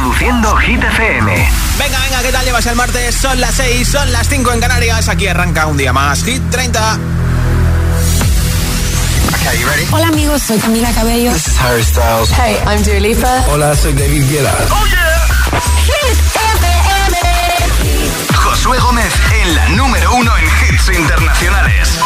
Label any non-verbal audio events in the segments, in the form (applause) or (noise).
Reproduciendo Hit FM. Venga, venga, ¿qué tal llevas el martes? Son las 6, son las 5 en Canarias. Aquí arranca un día más. Hit 30. Okay, you ready? Hola amigos, soy Camila Cabello. This is Harry Styles. Hey, I'm Dua Lipa. Hola, soy David Guetta. ¡Oh, yeah! Hit FM. Josué Gómez en la número uno en hits internacionales.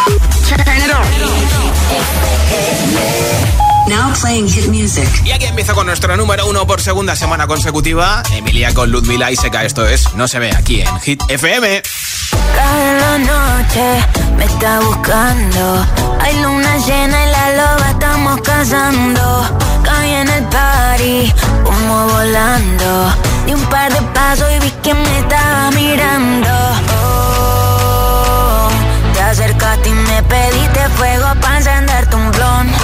Now playing hit music. Y aquí empieza con nuestro número uno por segunda semana consecutiva. Emilia con Ludmila y Seca. Esto es No se ve aquí en Hit FM. Cada noche me está buscando. Hay luna llena y la loba estamos cazando. Caí en el party, como volando. Di un par de pasos y vi que me estaba mirando. Oh, te acercaste y me pediste fuego para encenderte un blon.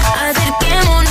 acerquémonos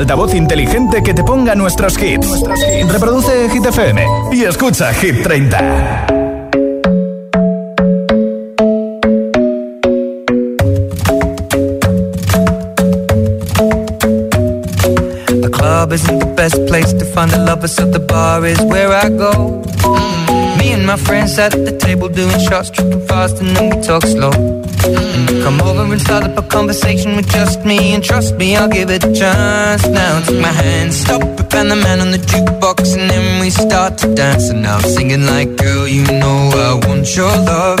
Altavoz inteligente que te ponga nuestros hits. Reproduce Hit FM y escucha Hit 30. The club isn't the best place to find the lovers, so the bar is where I go. Me and my friends at the table doing shots, tripping fast, and then we talk slow. Come over and start up a conversation with just me And trust me, I'll give it a chance. Now take my hand, stop it, and the man on the jukebox And then we start to dance. And I'm singing like, girl, you know I want your love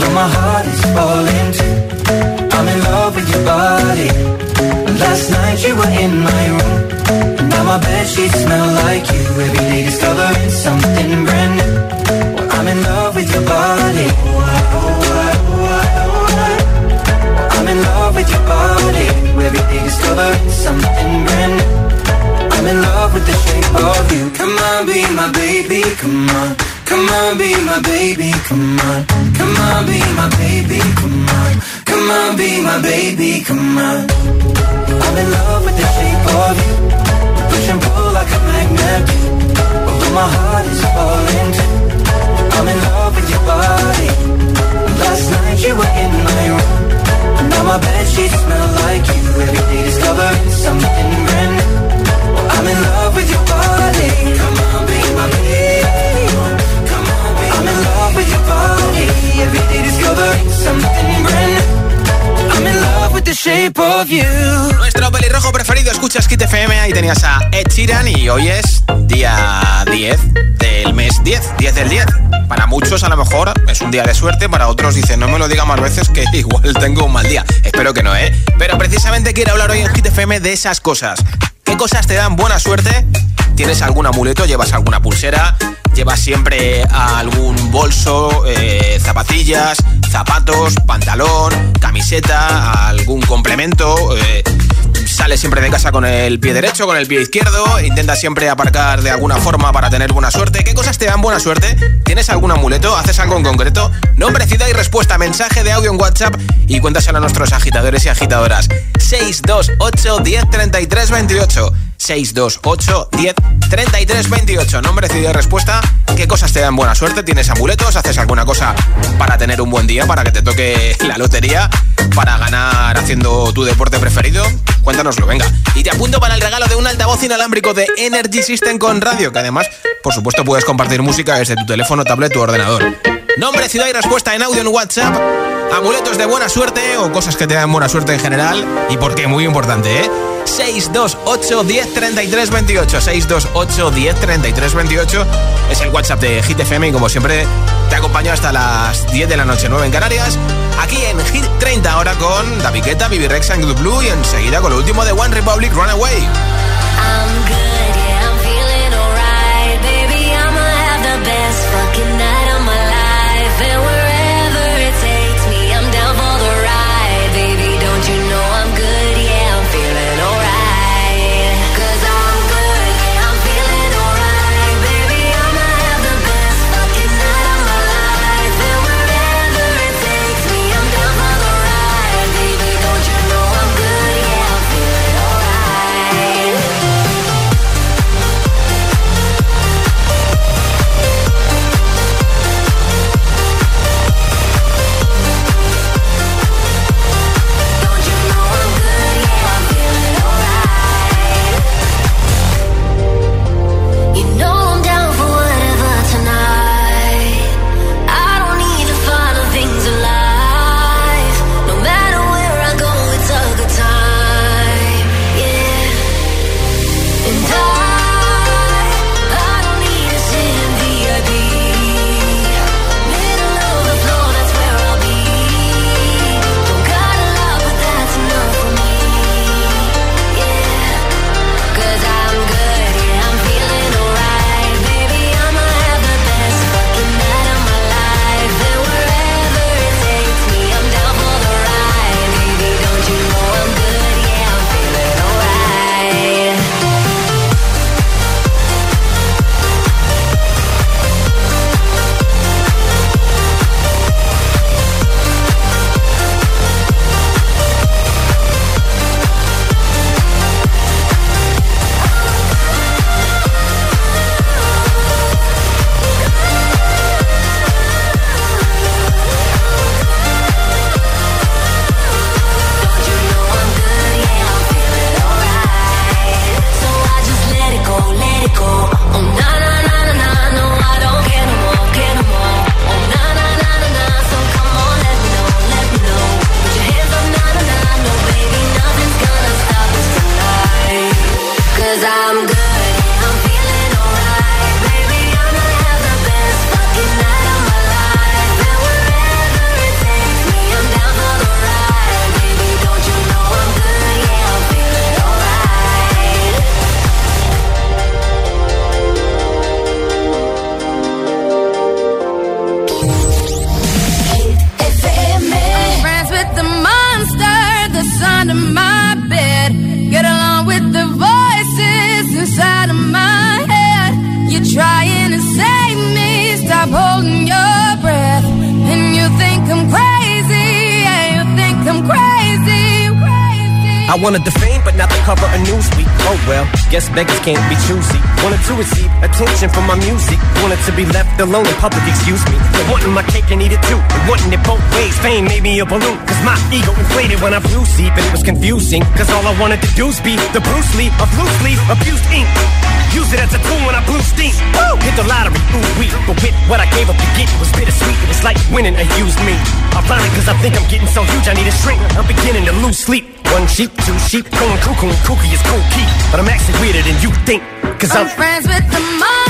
Although my heart is falling too I'm in love with your body. Last night you were in my room. Now my bed sheets smell like you. Every day discovering something brand new. Well, I'm in love with your body. I'm in love with your body. Every day discovering something brand new. I'm in love with the shape of you. Come on, be my baby, come on. Come on, be my baby, come on. Come on, Nuestro pelirrojo preferido, escuchas Kit FM Ahí tenías a Ed Sheeran y hoy es día 10 del mes 10, 10 del 10 Para muchos a lo mejor es un día de suerte Para otros dicen, no me lo diga más veces que (laughs) igual tengo un mal día Espero que no, ¿eh? Pero precisamente quiero hablar hoy en Kit FM de esas cosas ¿Qué cosas te dan buena suerte? ¿Tienes algún amuleto? ¿Llevas alguna pulsera? ¿Llevas siempre algún bolso, eh, zapatillas, zapatos, pantalón, camiseta, algún complemento? Eh, sale siempre de casa con el pie derecho, con el pie izquierdo, intenta siempre aparcar de alguna forma para tener buena suerte. ¿Qué cosas te dan buena suerte? ¿Tienes algún amuleto? ¿Haces algo en concreto? Nombre, ciudad y respuesta, mensaje de audio en WhatsApp y cuéntaselo a nuestros agitadores y agitadoras. 628 10 33 28 628 10 33 28 Nombre, ciudad y respuesta. ¿Qué cosas te dan buena suerte? ¿Tienes amuletos? ¿Haces alguna cosa para tener un buen día? ¿Para que te toque la lotería? ¿Para ganar haciendo tu deporte preferido? Cuéntanoslo, venga. Y te apunto para el regalo de un altavoz inalámbrico de Energy System con radio, que además, por supuesto, puedes compartir música desde tu teléfono, tablet o ordenador. Nombre, ciudad y respuesta en audio en WhatsApp. Amuletos de buena suerte o cosas que te dan buena suerte en general. Y por qué, muy importante, ¿eh? 628 10 33 28 628 10 33 28 es el WhatsApp de Hit FM y como siempre te acompaño hasta las 10 de la noche 9 en Canarias. Aquí en Hit 30 ahora con David Guetta, Bibi Rex and Blue y enseguida con lo último de One Republic Runaway. I'm good, can't be attention from my music. Wanted to be left alone in public, excuse me. But wanting my cake and eat it too. And wanting it both ways. Fame made me a balloon. Cause my ego inflated when I flew deep and it was confusing. Cause all I wanted to do was be the Bruce Lee of loosely abused ink. Use it as a tool when I blew steam. Woo! Hit the lottery, ooh wee. But with what I gave up to get, it was bittersweet. It was like winning a used me. Ironic cause I think I'm getting so huge I need a shrink. I'm beginning to lose sleep. One sheep, two sheep, going cuckoo and kooky is cool key. But I'm actually weirder than you think. Cause I'm I'm friends with the monster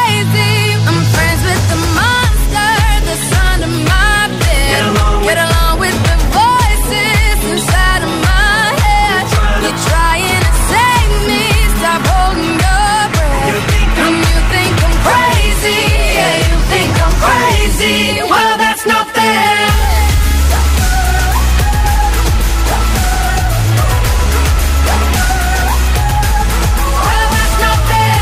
Crazy. Well, that's not fair. Well, that's not fair.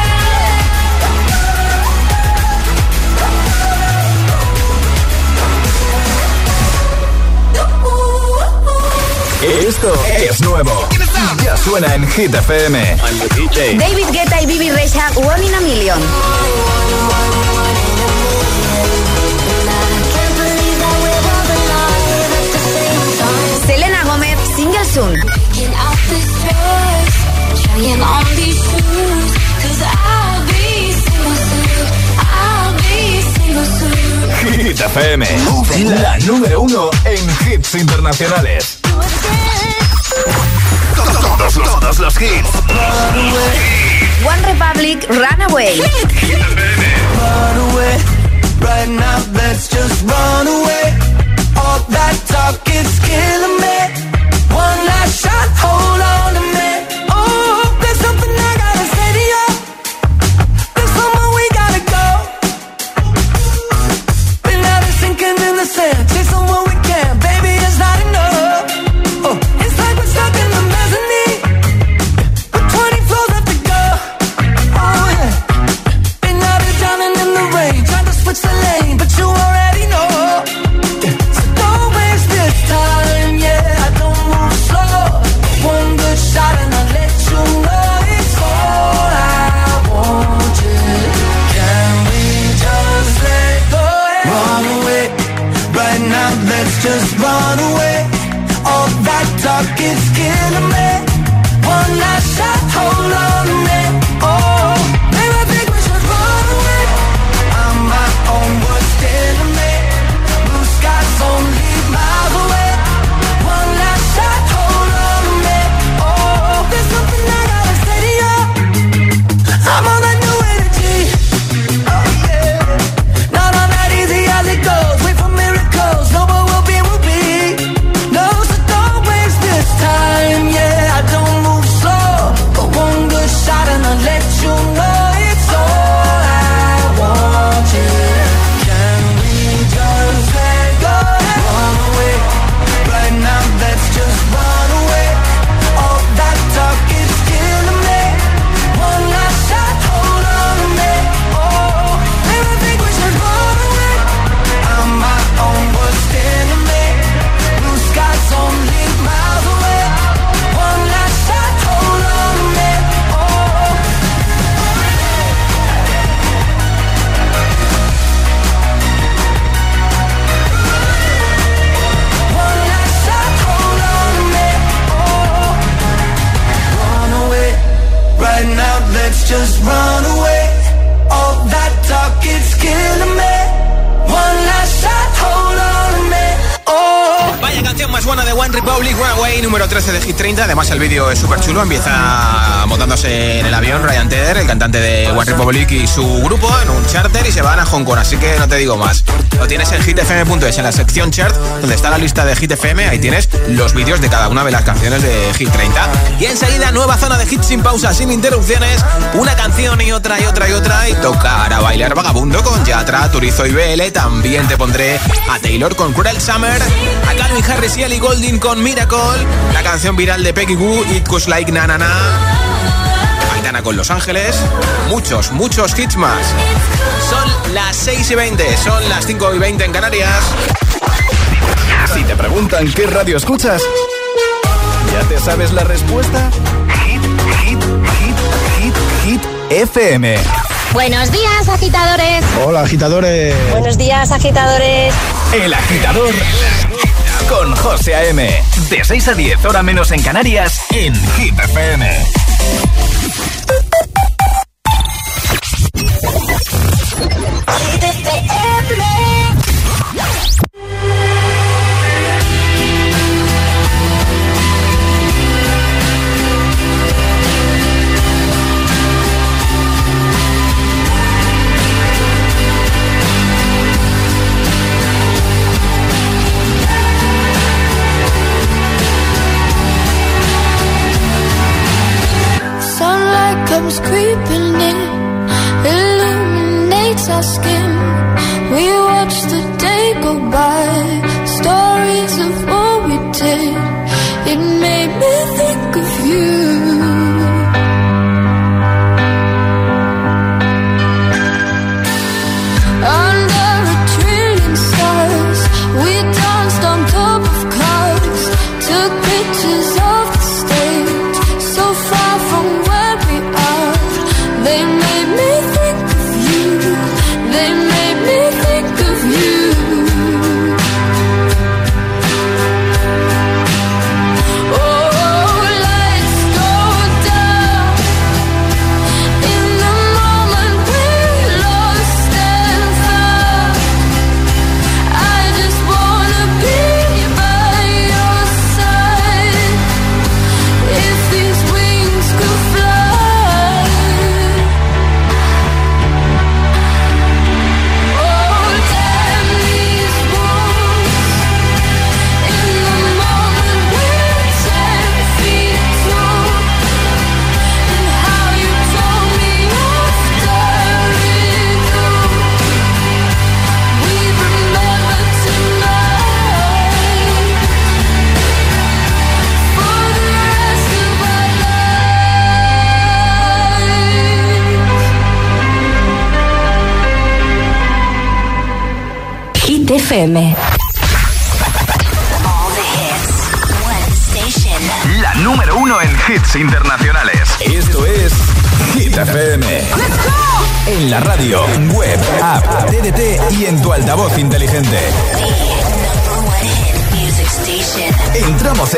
Esto es nuevo. Ya suena en Hit FM. David Guetta y Bibi Rexha, One in a Million. Soon. Hit FM. La número uno en hits internacionales. Todos los, todos los hits. One Republic, Runaway. Run away, right now let's just run away. All that talk is killing me. shot. Hole es súper chulo. Empieza montándose en el avión Ryan Tedder, el cantante de One Republic y su grupo en un charter y se van a Hong Kong. Así que no te digo más. Lo tienes en hitfm.es, en la sección chart, donde está la lista de Hit FM. Ahí tienes los vídeos de cada una de las canciones de Hit 30. Y enseguida, nueva zona de hits sin pausa, sin interrupciones. Una canción y otra y otra y otra. Y tocar a bailar vagabundo con Yatra, Turizo y BL. También te pondré a Taylor con Cruel Summer. A Calvin Harris y Ellie Golding con Miracle la canción viral de Peggy Goo, It Goes Like Na Na Na, Aitana con Los Ángeles, muchos, muchos hits más. Son las 6 y 20, son las 5 y 20 en Canarias. Si te preguntan qué radio escuchas, ¿ya te sabes la respuesta? Hit, hit, hit, hit, hit, FM. Buenos días, agitadores. Hola, agitadores. Buenos días, agitadores. El agitador con José A.M. De 6 a 10, hora menos en Canarias, en Hit FM. Hey.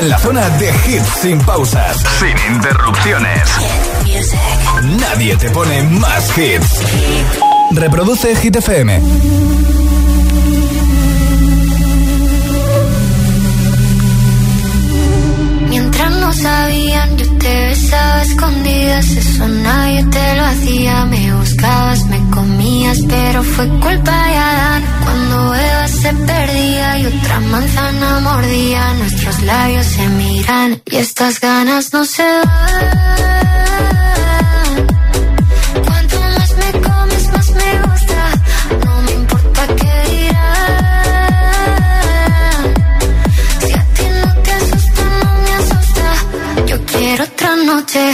En la zona de hits sin pausas, sin interrupciones. Nadie te pone más hits. Reproduce Hit FM. Mientras no sabían, yo te besaba escondidas. Eso nadie te lo hacía. Me buscabas, me pero fue culpa de Adán. Cuando Eva se perdía y otra manzana mordía, nuestros labios se miran y estas ganas no se van. Cuanto más me comes, más me gusta. No me importa qué dirán. Si a ti no te asusta, no me asusta. Yo quiero otra noche.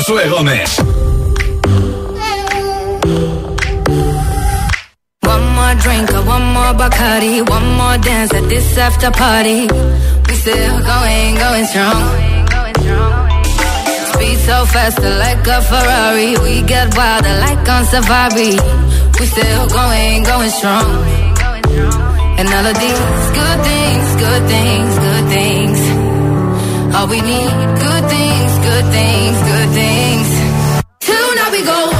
Josué Gómez. One more drink, one more Bacardi, one more dance at this after party. We still going, going strong. Speed so fast, like a Ferrari. We get wilder, like on safari. We still going, going strong. And all of these good things, good things, good things. All we need, good things, good things, good things. Now we go.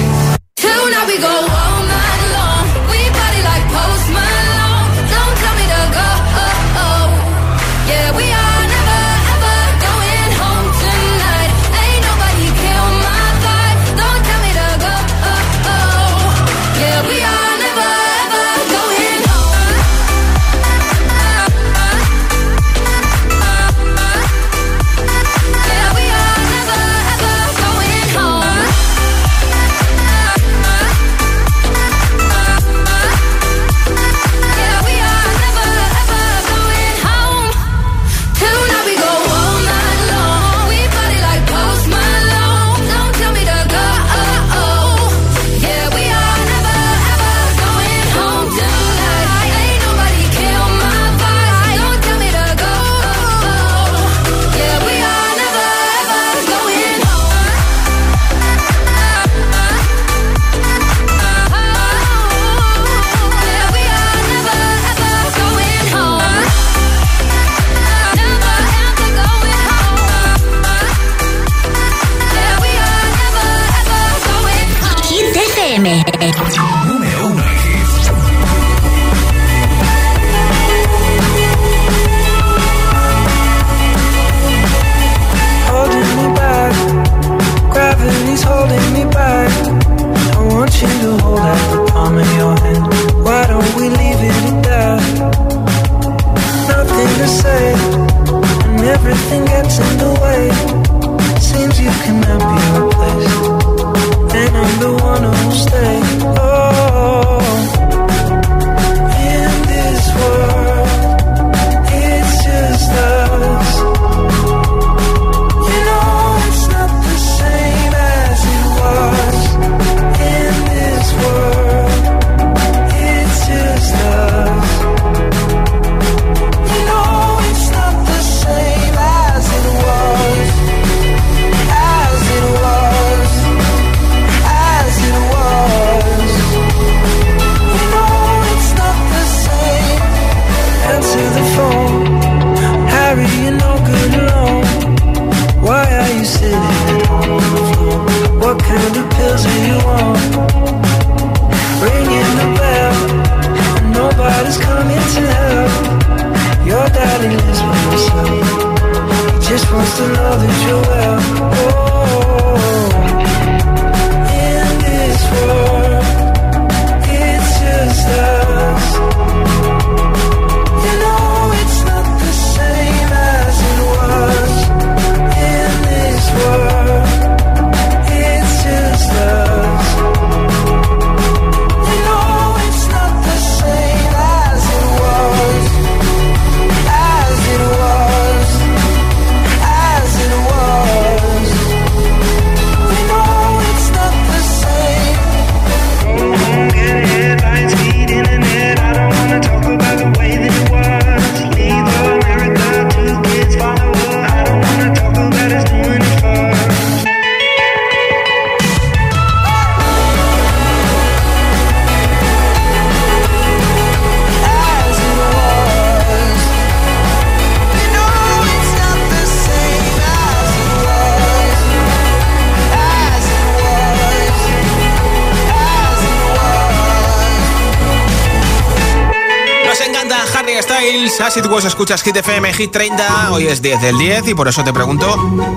Hit FM, Hit 30. Hoy es 10 del 10 y por eso te pregunto: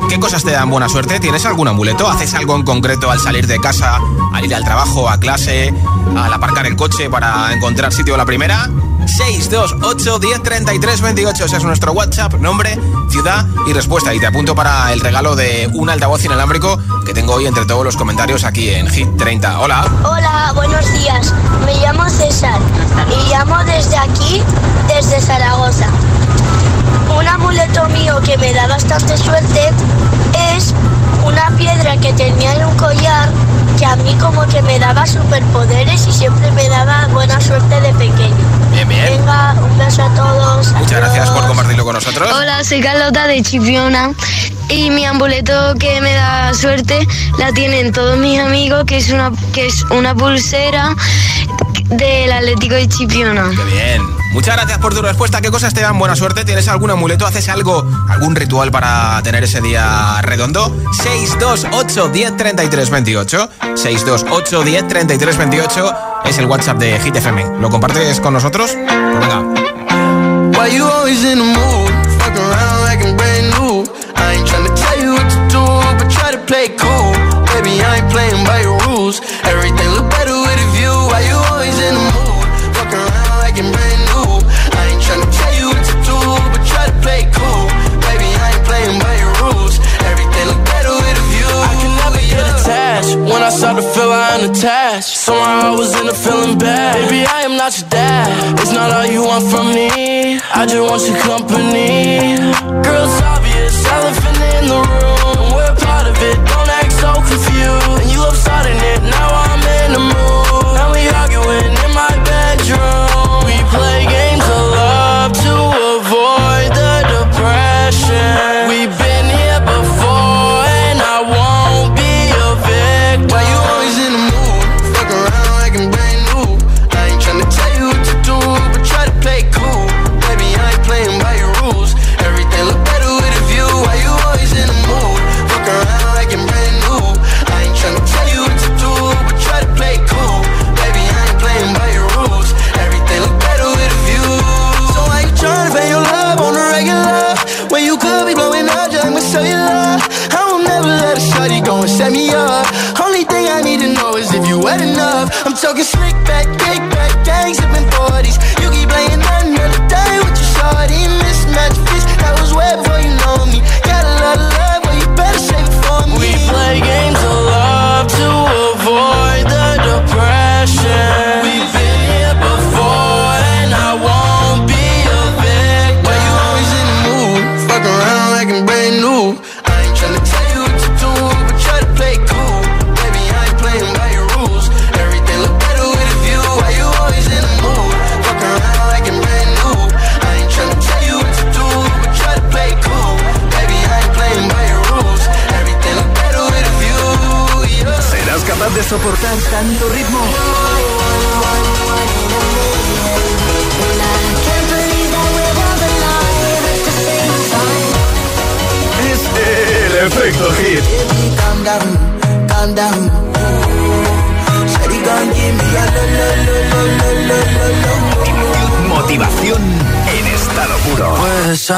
¿qué cosas te dan buena suerte? ¿Tienes algún amuleto? ¿Haces algo en concreto al salir de casa, al ir al trabajo, a clase, al aparcar el coche para encontrar sitio a la primera? 628 10 28. Ese es nuestro WhatsApp, nombre, ciudad y respuesta. Y te apunto para el regalo de un altavoz inalámbrico que tengo hoy entre todos los comentarios aquí en Hit 30. Hola. Hola, buenos días. Me llamo César y llamo desde aquí, desde Zaragoza. Un amuleto mío que me da bastante suerte es una piedra que tenía en un collar que a mí como que me daba superpoderes y siempre me daba buena suerte de pequeño. Bien, bien. Venga, un beso a todos. Muchas gracias por compartirlo con nosotros. Hola, soy Carlota de Chipiona y mi amuleto que me da suerte la tienen todos mis amigos, que es una, que es una pulsera del Atlético de Chipiona. Qué bien. Muchas gracias por tu respuesta. ¿Qué cosas te dan buena suerte? ¿Tienes algún amuleto? ¿Haces algo, algún ritual para tener ese día redondo? 628 10 33 28. 628 10 33 28 es el WhatsApp de Hit FM. ¿Lo compartes con nosotros? Pues venga. I ain't tryna tell you what to do, but try to play cool. Baby, I ain't playing by your to feel I'm unattached. Somehow I was in a feeling bad. Baby, I am not your dad. It's not all you want from me. I just want your company. Girl, it's obvious, elephant in the room. We're part of it.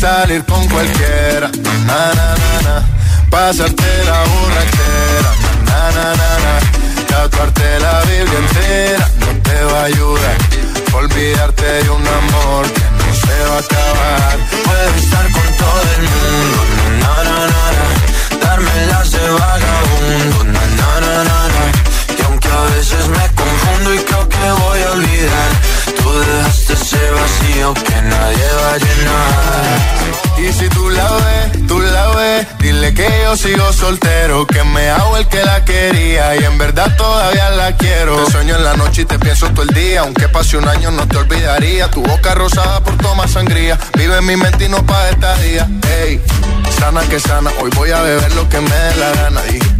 salir con cualquiera. Na, na, na, na. Pasarte la burra entera. Na, na, na, na. Tatuarte la Biblia entera no te va a ayudar. Olvidarte de un amor que no se va a acabar. Puedo estar con todo el mundo. Na, na, na, na. Darme las de vagabundo. Na, na, na, na a veces me confundo y creo que voy a olvidar. Tú dejaste ese vacío que nadie va a llenar. Y si tú la ves, tú la ves, dile que yo sigo soltero, que me hago el que la quería y en verdad todavía la quiero. Te sueño en la noche y te pienso todo el día, aunque pase un año no te olvidaría. Tu boca rosada por tomar sangría, vive en mi mente y no pa' esta día. Ey, sana que sana, hoy voy a beber lo que me dé la gana. Y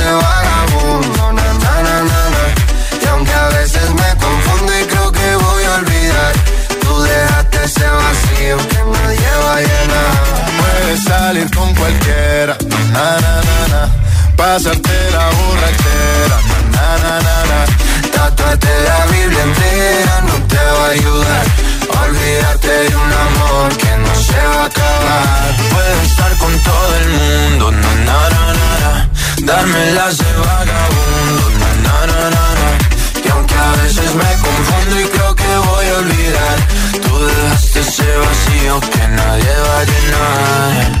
Darme la se vagabundo, na, na, na, na, Y aunque a veces me confundo y creo que voy a olvidar, tú dejaste ese vacío que nadie va a llenar. Puedes salir con cualquiera, na, na, na, na. Pasarte la borrachera, na, na, na, na. Tatuarte la Biblia entera no te va a ayudar. Olvídate de un amor que no se va a acabar. Puedes estar con todo el mundo, na, na, na, na. Darme las de vagabundo, na, na, na, na, na. Y aunque a veces me confundo y creo que voy a olvidar, tú dejaste ese vacío que nadie va a llenar.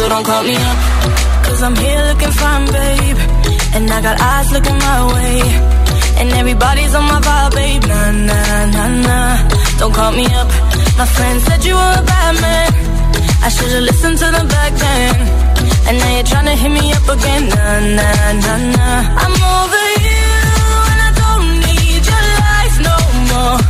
So don't call me up, cause I'm here looking fine, babe. And I got eyes looking my way. And everybody's on my vibe, babe. Nah, nah, nah, nah. Don't call me up. My friend said you were a bad man. I should've listened to them back then. And now you're trying to hit me up again. Nah, nah, nah, nah. I'm over you, and I don't need your lies no more.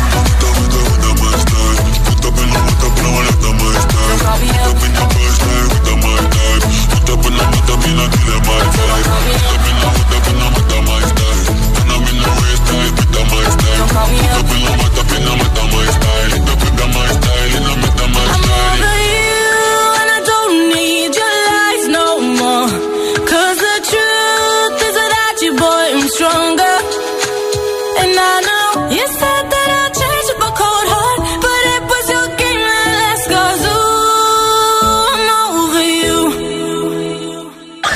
Up in the mata, mata, my style. Up in the my.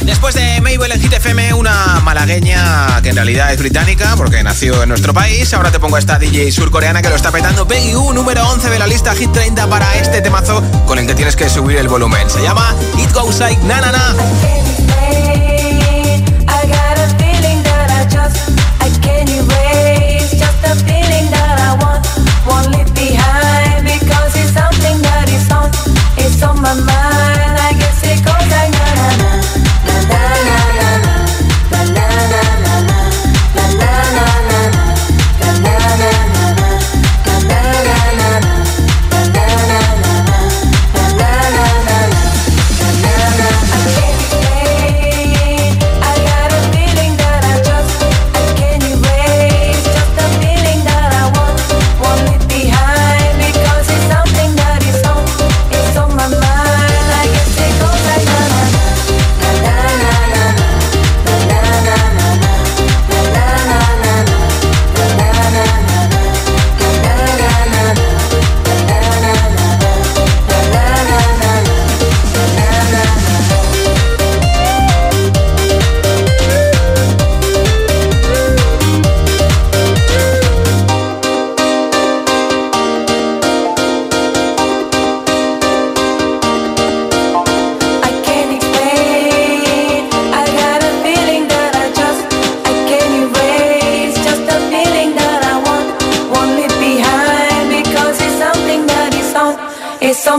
Después de Mabel en Hit FM, una malagueña que en realidad es británica porque nació en nuestro país. Ahora te pongo a esta DJ surcoreana que lo está petando. Peggy U, número 11 de la lista Hit 30 para este temazo con el que tienes que subir el volumen. Se llama It Goes Like Na Na Na. A feeling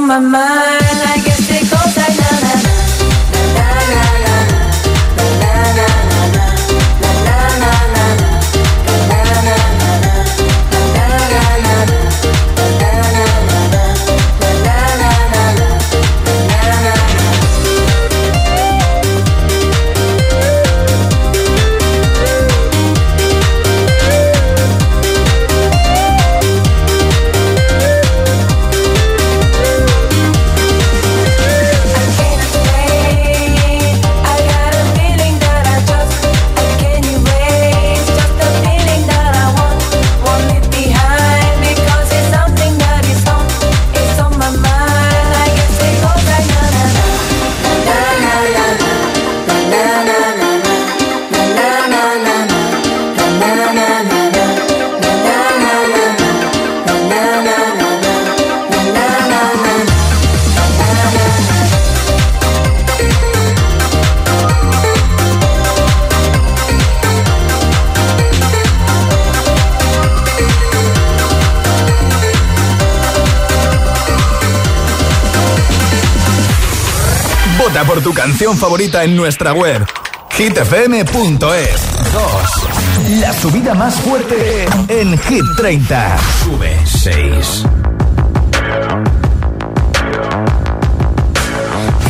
my mind. favorita en nuestra web hitfm.es 2. La subida más fuerte en Hit 30. Sube 6.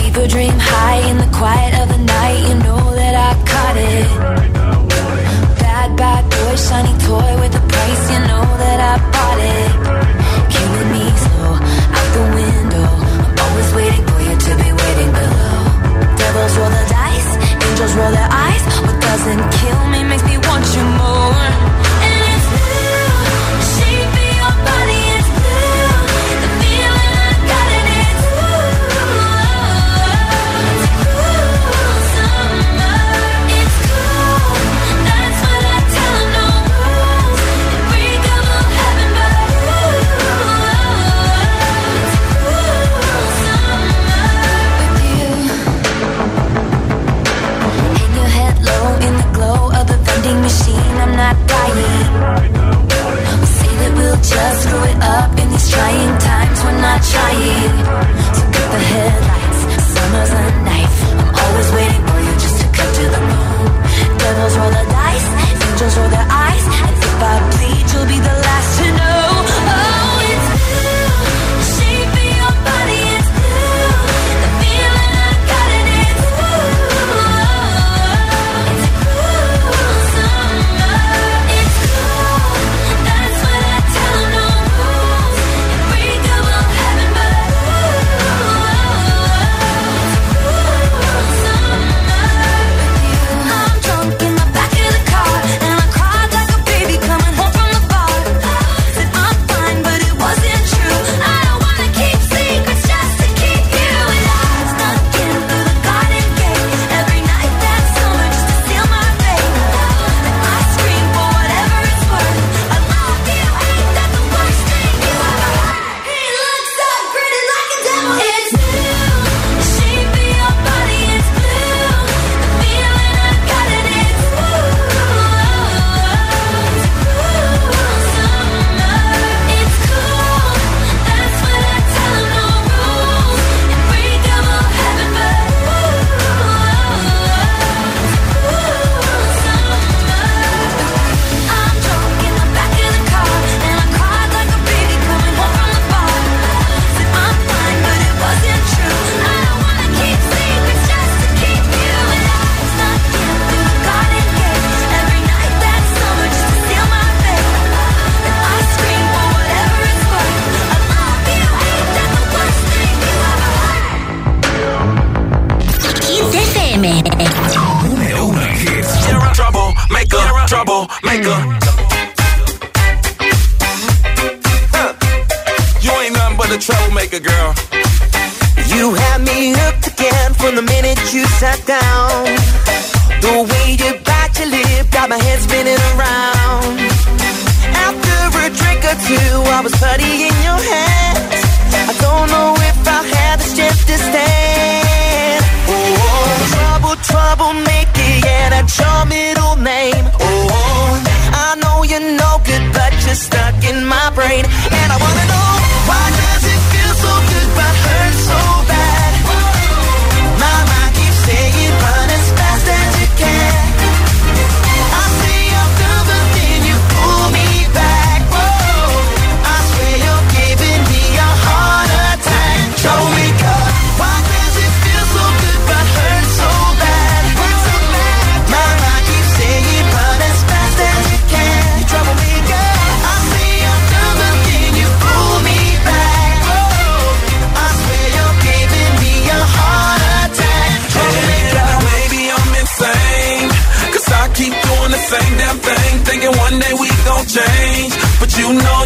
People dream high in the quiet of the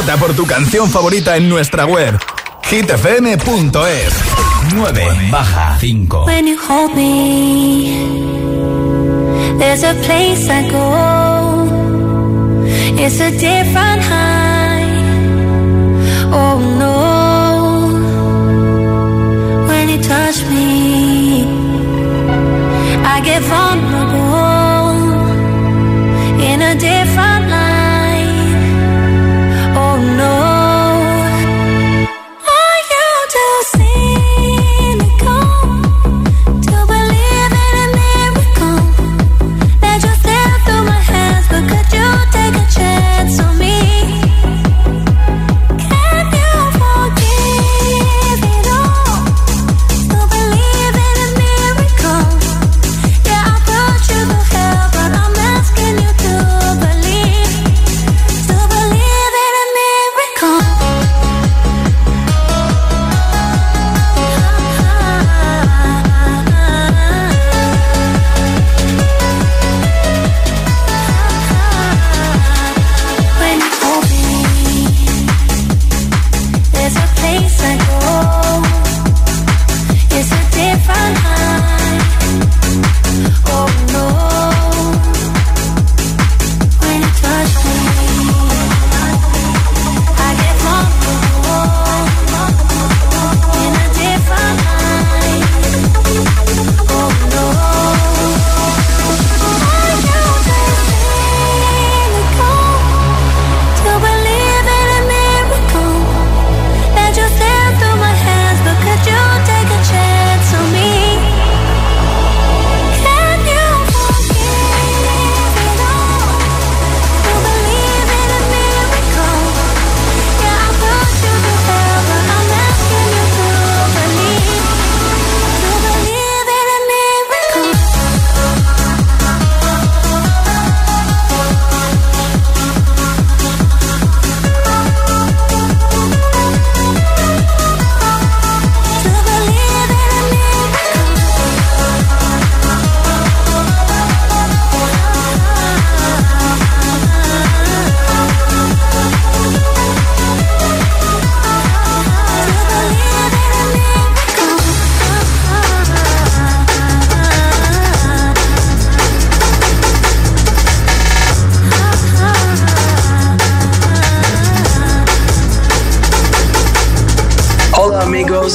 Vota por tu canción favorita en nuestra web hitfm.es 9 baja 5 When you hold me, there's a place I go. It's a different high. Oh no. When you touch me, I get vulnerable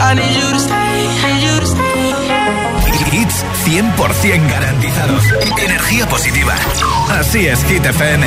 I need you to stay, 100% garantizados. Energía positiva. Así es, Hit FM.